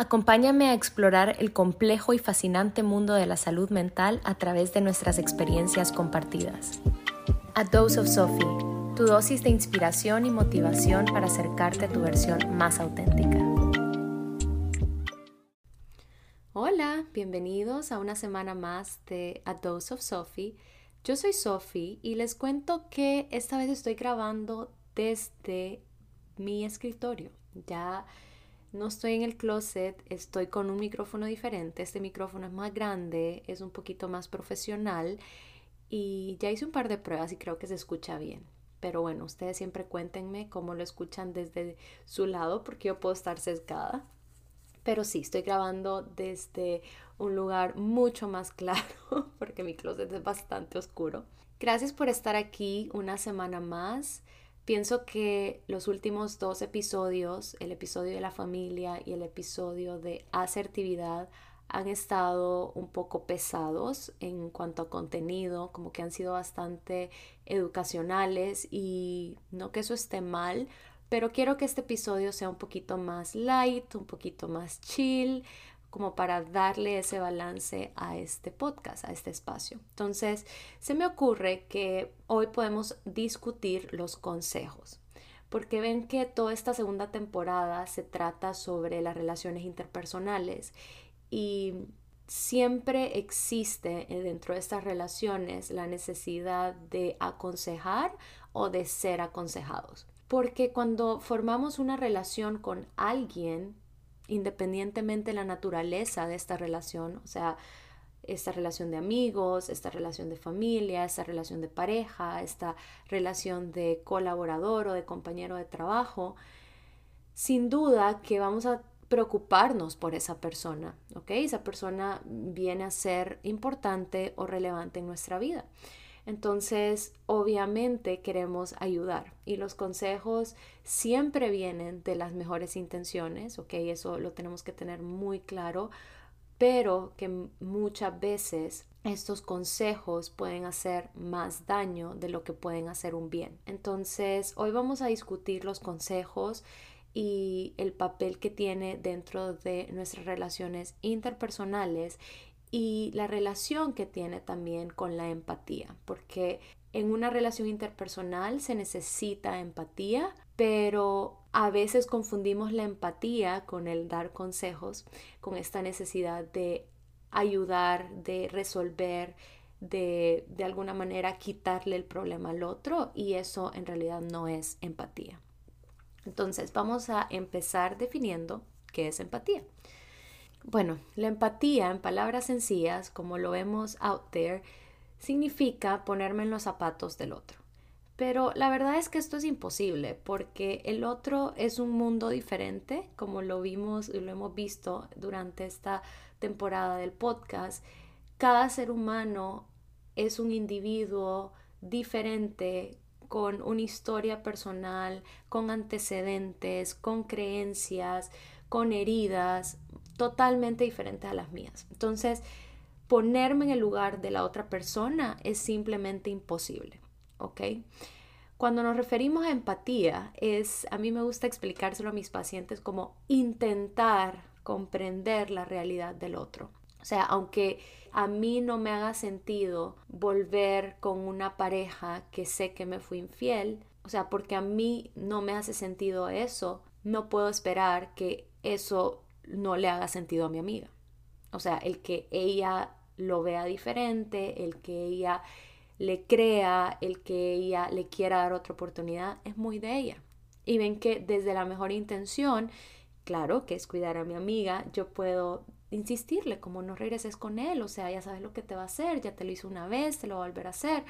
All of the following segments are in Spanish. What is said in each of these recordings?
Acompáñame a explorar el complejo y fascinante mundo de la salud mental a través de nuestras experiencias compartidas. A Dose of Sophie, tu dosis de inspiración y motivación para acercarte a tu versión más auténtica. Hola, bienvenidos a una semana más de A Dose of Sophie. Yo soy Sophie y les cuento que esta vez estoy grabando desde mi escritorio. Ya no estoy en el closet, estoy con un micrófono diferente. Este micrófono es más grande, es un poquito más profesional y ya hice un par de pruebas y creo que se escucha bien. Pero bueno, ustedes siempre cuéntenme cómo lo escuchan desde su lado porque yo puedo estar sesgada. Pero sí, estoy grabando desde un lugar mucho más claro porque mi closet es bastante oscuro. Gracias por estar aquí una semana más. Pienso que los últimos dos episodios, el episodio de la familia y el episodio de asertividad, han estado un poco pesados en cuanto a contenido, como que han sido bastante educacionales y no que eso esté mal, pero quiero que este episodio sea un poquito más light, un poquito más chill, como para darle ese balance a este podcast, a este espacio. Entonces, se me ocurre que hoy podemos discutir los consejos, porque ven que toda esta segunda temporada se trata sobre las relaciones interpersonales y siempre existe dentro de estas relaciones la necesidad de aconsejar o de ser aconsejados. Porque cuando formamos una relación con alguien, independientemente de la naturaleza de esta relación, o sea, esta relación de amigos, esta relación de familia, esta relación de pareja, esta relación de colaborador o de compañero de trabajo, sin duda que vamos a preocuparnos por esa persona, ¿ok? Esa persona viene a ser importante o relevante en nuestra vida. Entonces, obviamente queremos ayudar y los consejos siempre vienen de las mejores intenciones, ¿ok? Eso lo tenemos que tener muy claro, pero que muchas veces estos consejos pueden hacer más daño de lo que pueden hacer un bien. Entonces, hoy vamos a discutir los consejos y el papel que tiene dentro de nuestras relaciones interpersonales y la relación que tiene también con la empatía, porque en una relación interpersonal se necesita empatía, pero a veces confundimos la empatía con el dar consejos, con esta necesidad de ayudar, de resolver, de de alguna manera quitarle el problema al otro y eso en realidad no es empatía. Entonces vamos a empezar definiendo qué es empatía. Bueno, la empatía, en palabras sencillas, como lo vemos out there, significa ponerme en los zapatos del otro. Pero la verdad es que esto es imposible porque el otro es un mundo diferente, como lo vimos y lo hemos visto durante esta temporada del podcast. Cada ser humano es un individuo diferente con una historia personal, con antecedentes, con creencias, con heridas, totalmente diferentes a las mías. Entonces, ponerme en el lugar de la otra persona es simplemente imposible, ¿ok? Cuando nos referimos a empatía, es, a mí me gusta explicárselo a mis pacientes como intentar comprender la realidad del otro. O sea, aunque a mí no me haga sentido volver con una pareja que sé que me fui infiel, o sea, porque a mí no me hace sentido eso, no puedo esperar que eso no le haga sentido a mi amiga. O sea, el que ella lo vea diferente, el que ella le crea, el que ella le quiera dar otra oportunidad, es muy de ella. Y ven que desde la mejor intención, claro, que es cuidar a mi amiga, yo puedo insistirle, como no regreses con él, o sea, ya sabes lo que te va a hacer, ya te lo hizo una vez, te lo va a volver a hacer.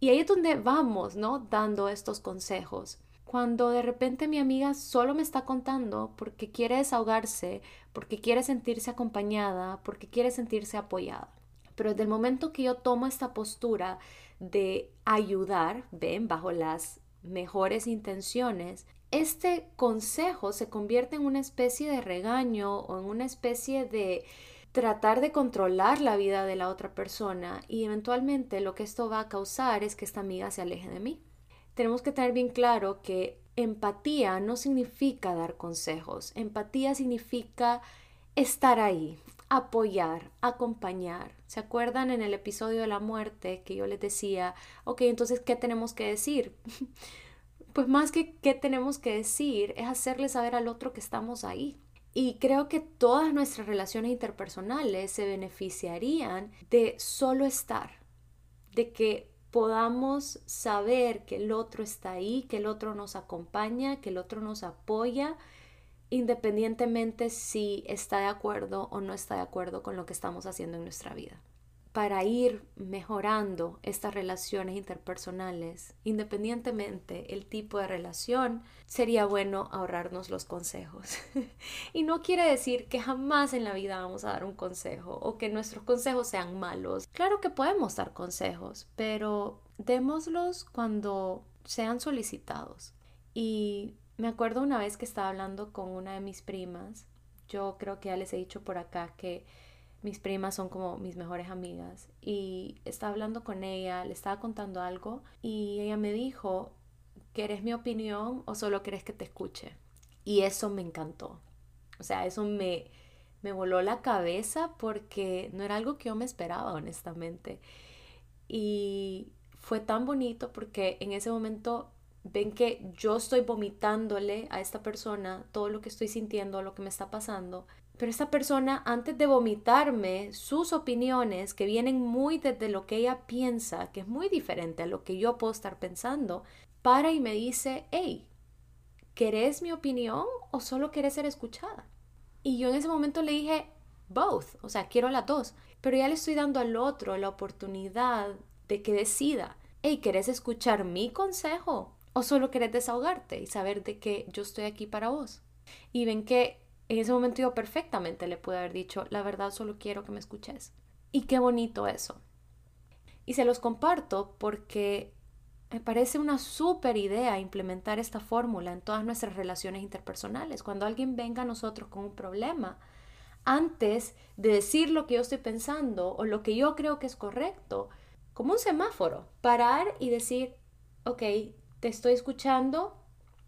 Y ahí es donde vamos, ¿no? Dando estos consejos cuando de repente mi amiga solo me está contando porque quiere desahogarse, porque quiere sentirse acompañada, porque quiere sentirse apoyada. Pero desde el momento que yo tomo esta postura de ayudar, ven, bajo las mejores intenciones, este consejo se convierte en una especie de regaño o en una especie de tratar de controlar la vida de la otra persona y eventualmente lo que esto va a causar es que esta amiga se aleje de mí tenemos que tener bien claro que empatía no significa dar consejos, empatía significa estar ahí, apoyar, acompañar. ¿Se acuerdan en el episodio de la muerte que yo les decía, ok, entonces, ¿qué tenemos que decir? pues más que qué tenemos que decir, es hacerle saber al otro que estamos ahí. Y creo que todas nuestras relaciones interpersonales se beneficiarían de solo estar, de que podamos saber que el otro está ahí, que el otro nos acompaña, que el otro nos apoya independientemente si está de acuerdo o no está de acuerdo con lo que estamos haciendo en nuestra vida. Para ir mejorando estas relaciones interpersonales, independientemente el tipo de relación, sería bueno ahorrarnos los consejos. y no quiere decir que jamás en la vida vamos a dar un consejo o que nuestros consejos sean malos. Claro que podemos dar consejos, pero démoslos cuando sean solicitados. Y me acuerdo una vez que estaba hablando con una de mis primas. Yo creo que ya les he dicho por acá que mis primas son como mis mejores amigas. Y estaba hablando con ella, le estaba contando algo y ella me dijo, ¿quieres mi opinión o solo quieres que te escuche? Y eso me encantó. O sea, eso me, me voló la cabeza porque no era algo que yo me esperaba, honestamente. Y fue tan bonito porque en ese momento ven que yo estoy vomitándole a esta persona todo lo que estoy sintiendo, lo que me está pasando. Pero esta persona, antes de vomitarme sus opiniones, que vienen muy desde lo que ella piensa, que es muy diferente a lo que yo puedo estar pensando, para y me dice, hey, ¿querés mi opinión o solo querés ser escuchada? Y yo en ese momento le dije, both, o sea, quiero las dos, pero ya le estoy dando al otro la oportunidad de que decida, hey, ¿querés escuchar mi consejo o solo querés desahogarte y saber de que yo estoy aquí para vos. Y ven que en ese momento yo perfectamente le pude haber dicho, la verdad solo quiero que me escuches. Y qué bonito eso. Y se los comparto porque me parece una súper idea implementar esta fórmula en todas nuestras relaciones interpersonales. Cuando alguien venga a nosotros con un problema, antes de decir lo que yo estoy pensando o lo que yo creo que es correcto, como un semáforo, parar y decir, ok, te estoy escuchando,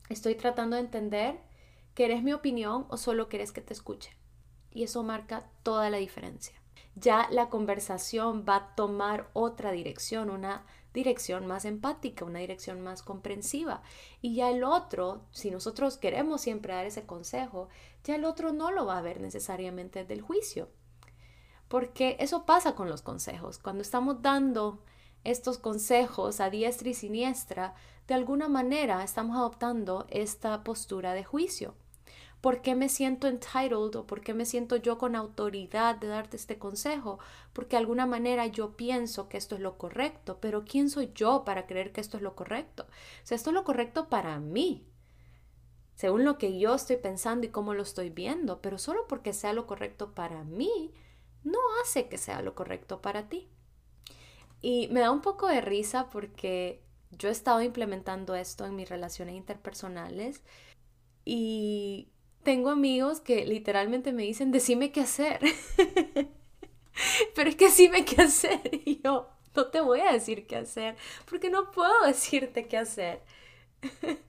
estoy tratando de entender, ¿querés mi opinión o solo querés que te escuche? Y eso marca toda la diferencia. Ya la conversación va a tomar otra dirección, una dirección más empática, una dirección más comprensiva. Y ya el otro, si nosotros queremos siempre dar ese consejo, ya el otro no lo va a ver necesariamente desde el juicio. Porque eso pasa con los consejos. Cuando estamos dando estos consejos a diestra y siniestra, de alguna manera estamos adoptando esta postura de juicio. ¿Por qué me siento entitled o por qué me siento yo con autoridad de darte este consejo? Porque de alguna manera yo pienso que esto es lo correcto, pero ¿quién soy yo para creer que esto es lo correcto? O sea, esto es lo correcto para mí, según lo que yo estoy pensando y cómo lo estoy viendo, pero solo porque sea lo correcto para mí, no hace que sea lo correcto para ti. Y me da un poco de risa porque yo he estado implementando esto en mis relaciones interpersonales y tengo amigos que literalmente me dicen, decime qué hacer. Pero es que decime qué hacer. Y yo no te voy a decir qué hacer, porque no puedo decirte qué hacer.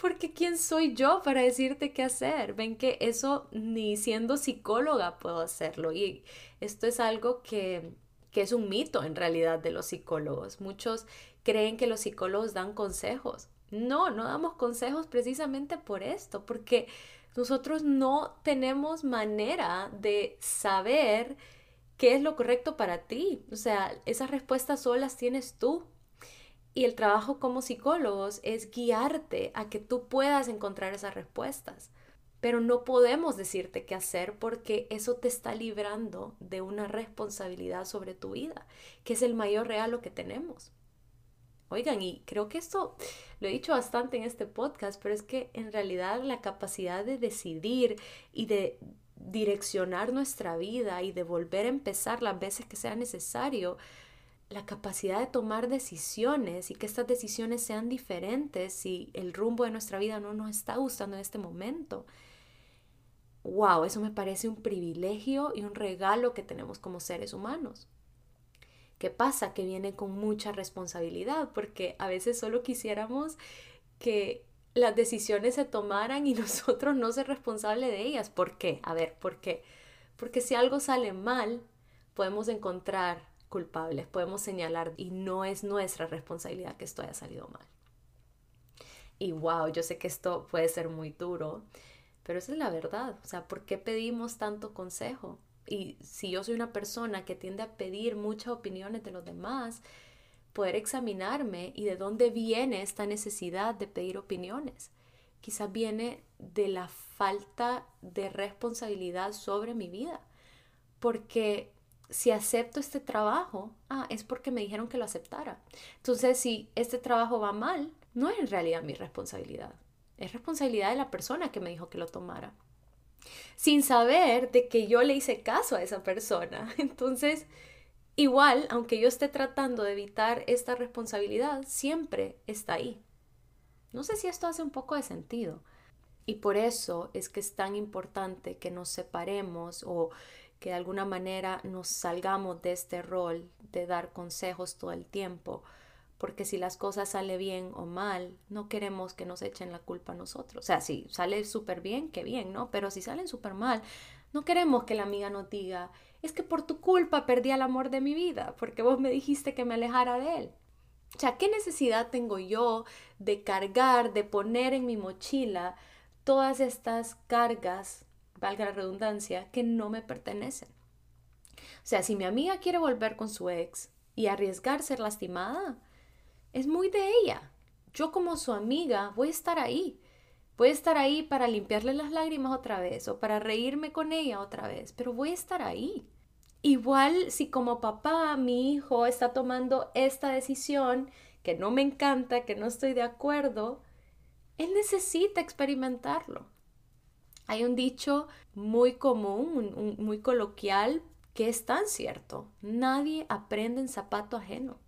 Porque ¿quién soy yo para decirte qué hacer? Ven que eso ni siendo psicóloga puedo hacerlo. Y esto es algo que que es un mito en realidad de los psicólogos. Muchos creen que los psicólogos dan consejos. No, no damos consejos precisamente por esto, porque nosotros no tenemos manera de saber qué es lo correcto para ti. O sea, esas respuestas solas tienes tú. Y el trabajo como psicólogos es guiarte a que tú puedas encontrar esas respuestas pero no podemos decirte qué hacer porque eso te está librando de una responsabilidad sobre tu vida, que es el mayor regalo que tenemos. Oigan, y creo que esto lo he dicho bastante en este podcast, pero es que en realidad la capacidad de decidir y de direccionar nuestra vida y de volver a empezar las veces que sea necesario, la capacidad de tomar decisiones y que estas decisiones sean diferentes si el rumbo de nuestra vida no nos está gustando en este momento wow, eso me parece un privilegio y un regalo que tenemos como seres humanos. ¿Qué pasa? Que viene con mucha responsabilidad, porque a veces solo quisiéramos que las decisiones se tomaran y nosotros no ser responsables de ellas. ¿Por qué? A ver, ¿por qué? Porque si algo sale mal, podemos encontrar culpables, podemos señalar y no es nuestra responsabilidad que esto haya salido mal. Y wow, yo sé que esto puede ser muy duro, pero esa es la verdad. O sea, ¿por qué pedimos tanto consejo? Y si yo soy una persona que tiende a pedir muchas opiniones de los demás, poder examinarme y de dónde viene esta necesidad de pedir opiniones. Quizás viene de la falta de responsabilidad sobre mi vida. Porque si acepto este trabajo, ah, es porque me dijeron que lo aceptara. Entonces, si este trabajo va mal, no es en realidad mi responsabilidad. Es responsabilidad de la persona que me dijo que lo tomara. Sin saber de que yo le hice caso a esa persona. Entonces, Igual, aunque yo esté tratando de evitar esta responsabilidad, siempre está ahí. No sé si esto hace un poco de sentido. Y por eso es que es tan importante que nos separemos o que de alguna manera nos salgamos de este rol de dar consejos todo el tiempo, porque si las cosas salen bien o mal, no queremos que nos echen la culpa a nosotros. O sea, si sale súper bien, qué bien, ¿no? Pero si salen súper mal, no queremos que la amiga nos diga, es que por tu culpa perdí el amor de mi vida, porque vos me dijiste que me alejara de él. O sea, ¿qué necesidad tengo yo de cargar, de poner en mi mochila todas estas cargas, valga la redundancia, que no me pertenecen? O sea, si mi amiga quiere volver con su ex y arriesgar ser lastimada, es muy de ella. Yo como su amiga voy a estar ahí. Voy a estar ahí para limpiarle las lágrimas otra vez o para reírme con ella otra vez, pero voy a estar ahí. Igual si como papá mi hijo está tomando esta decisión que no me encanta, que no estoy de acuerdo, él necesita experimentarlo. Hay un dicho muy común, muy coloquial, que es tan cierto. Nadie aprende en zapato ajeno.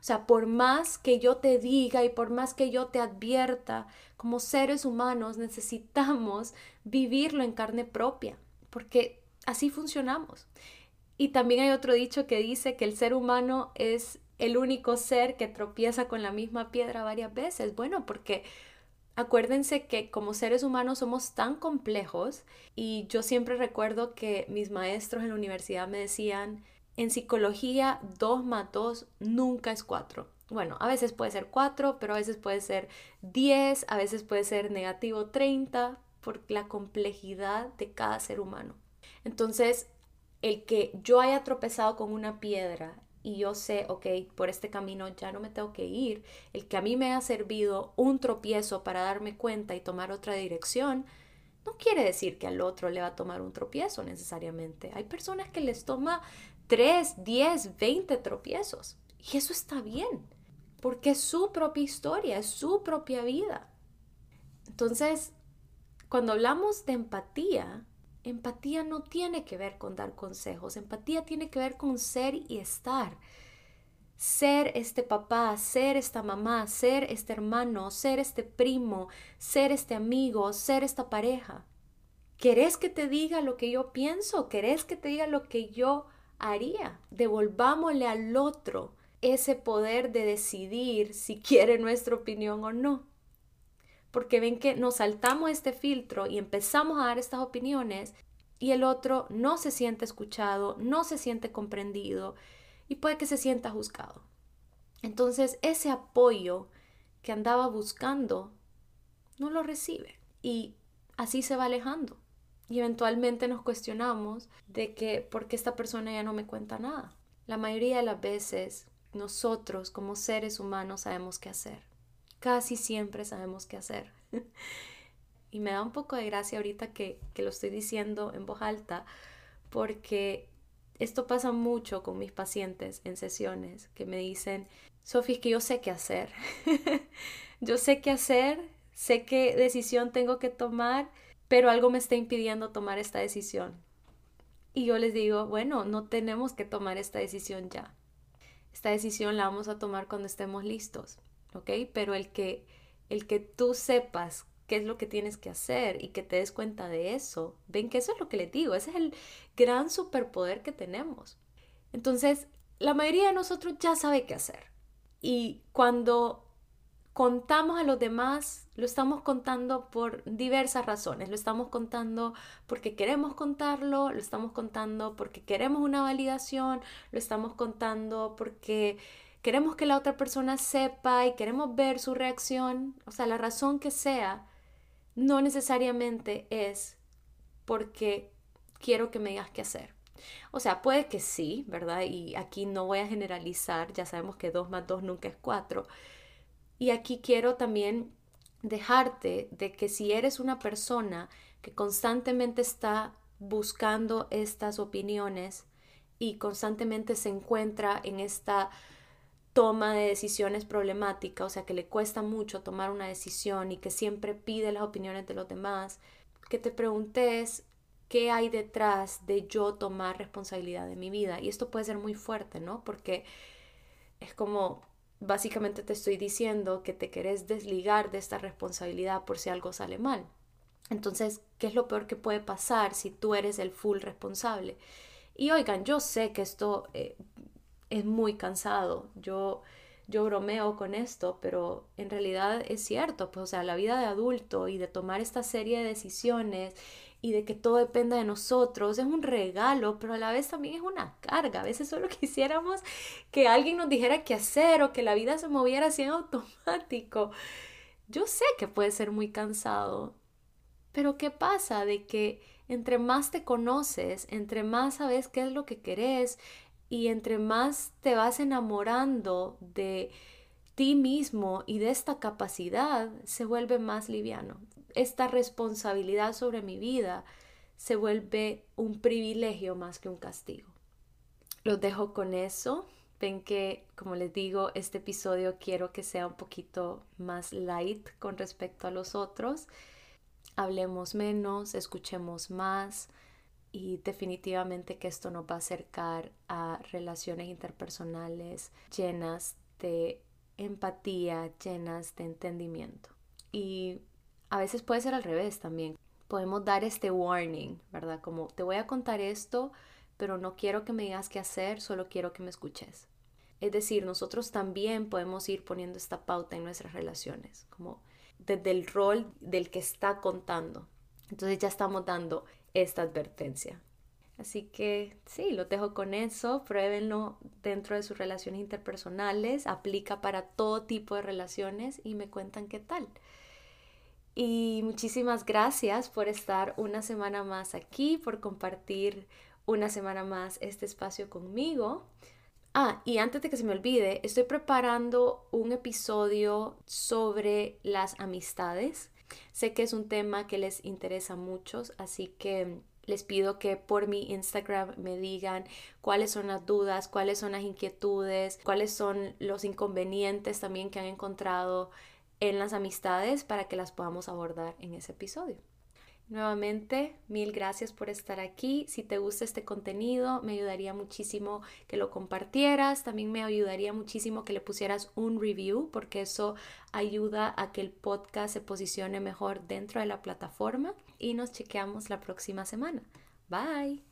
O sea, por más que yo te diga y por más que yo te advierta, como seres humanos necesitamos vivirlo en carne propia, porque así funcionamos. Y también hay otro dicho que dice que el ser humano es el único ser que tropieza con la misma piedra varias veces. Bueno, porque acuérdense que como seres humanos somos tan complejos y yo siempre recuerdo que mis maestros en la universidad me decían, en psicología 2 más 2 nunca es 4. Bueno, a veces puede ser 4, pero a veces puede ser 10, a veces puede ser negativo 30 por la complejidad de cada ser humano. Entonces, el que yo haya tropezado con una piedra y yo sé, ok, por este camino ya no me tengo que ir, el que a mí me ha servido un tropiezo para darme cuenta y tomar otra dirección, no quiere decir que al otro le va a tomar un tropiezo necesariamente. Hay personas que les toma 3, 10, 20 tropiezos. Y eso está bien, porque es su propia historia, es su propia vida. Entonces, cuando hablamos de empatía, empatía no tiene que ver con dar consejos, empatía tiene que ver con ser y estar. Ser este papá, ser esta mamá, ser este hermano, ser este primo, ser este amigo, ser esta pareja. ¿Querés que te diga lo que yo pienso? ¿Querés que te diga lo que yo haría. Devolvámosle al otro ese poder de decidir si quiere nuestra opinión o no. Porque ven que nos saltamos este filtro y empezamos a dar estas opiniones y el otro no se siente escuchado, no se siente comprendido y puede que se sienta juzgado. Entonces ese apoyo que andaba buscando no lo recibe y así se va alejando. Y eventualmente nos cuestionamos de que, ¿por qué esta persona ya no me cuenta nada? La mayoría de las veces nosotros como seres humanos sabemos qué hacer. Casi siempre sabemos qué hacer. y me da un poco de gracia ahorita que, que lo estoy diciendo en voz alta, porque esto pasa mucho con mis pacientes en sesiones que me dicen, Sofía, es que yo sé qué hacer. yo sé qué hacer, sé qué decisión tengo que tomar pero algo me está impidiendo tomar esta decisión. Y yo les digo, bueno, no tenemos que tomar esta decisión ya. Esta decisión la vamos a tomar cuando estemos listos, ¿ok? Pero el que, el que tú sepas qué es lo que tienes que hacer y que te des cuenta de eso, ven que eso es lo que les digo, ese es el gran superpoder que tenemos. Entonces, la mayoría de nosotros ya sabe qué hacer. Y cuando contamos a los demás, lo estamos contando por diversas razones. Lo estamos contando porque queremos contarlo, lo estamos contando porque queremos una validación, lo estamos contando porque queremos que la otra persona sepa y queremos ver su reacción. O sea, la razón que sea, no necesariamente es porque quiero que me digas qué hacer. O sea, puede que sí, ¿verdad? Y aquí no voy a generalizar, ya sabemos que 2 más 2 nunca es 4 y aquí quiero también dejarte de que si eres una persona que constantemente está buscando estas opiniones y constantemente se encuentra en esta toma de decisiones problemática, o sea, que le cuesta mucho tomar una decisión y que siempre pide las opiniones de los demás, que te preguntes qué hay detrás de yo tomar responsabilidad de mi vida. Y esto puede ser muy fuerte, ¿no? Porque es como básicamente te estoy diciendo que te querés desligar de esta responsabilidad por si algo sale mal. Entonces, ¿qué es lo peor que puede pasar si tú eres el full responsable? Y oigan, yo sé que esto eh, es muy cansado. Yo, yo bromeo con esto, pero en realidad es cierto. Pues, o sea, la vida de adulto y de tomar esta serie de decisiones y de que todo dependa de nosotros. Es un regalo, pero a la vez también es una carga. A veces solo quisiéramos que alguien nos dijera qué hacer o que la vida se moviera así en automático. Yo sé que puede ser muy cansado, pero ¿qué pasa de que entre más te conoces, entre más sabes qué es lo que querés y entre más te vas enamorando de ti mismo y de esta capacidad, se vuelve más liviano esta responsabilidad sobre mi vida se vuelve un privilegio más que un castigo. Los dejo con eso. Ven que, como les digo, este episodio quiero que sea un poquito más light con respecto a los otros. Hablemos menos, escuchemos más y definitivamente que esto nos va a acercar a relaciones interpersonales llenas de empatía, llenas de entendimiento. Y a veces puede ser al revés también. Podemos dar este warning, ¿verdad? Como te voy a contar esto, pero no quiero que me digas qué hacer, solo quiero que me escuches. Es decir, nosotros también podemos ir poniendo esta pauta en nuestras relaciones, como desde el rol del que está contando. Entonces ya estamos dando esta advertencia. Así que sí, lo dejo con eso, pruébenlo dentro de sus relaciones interpersonales, aplica para todo tipo de relaciones y me cuentan qué tal. Y muchísimas gracias por estar una semana más aquí, por compartir una semana más este espacio conmigo. Ah, y antes de que se me olvide, estoy preparando un episodio sobre las amistades. Sé que es un tema que les interesa a muchos, así que les pido que por mi Instagram me digan cuáles son las dudas, cuáles son las inquietudes, cuáles son los inconvenientes también que han encontrado en las amistades para que las podamos abordar en ese episodio. Nuevamente, mil gracias por estar aquí. Si te gusta este contenido, me ayudaría muchísimo que lo compartieras. También me ayudaría muchísimo que le pusieras un review porque eso ayuda a que el podcast se posicione mejor dentro de la plataforma. Y nos chequeamos la próxima semana. Bye.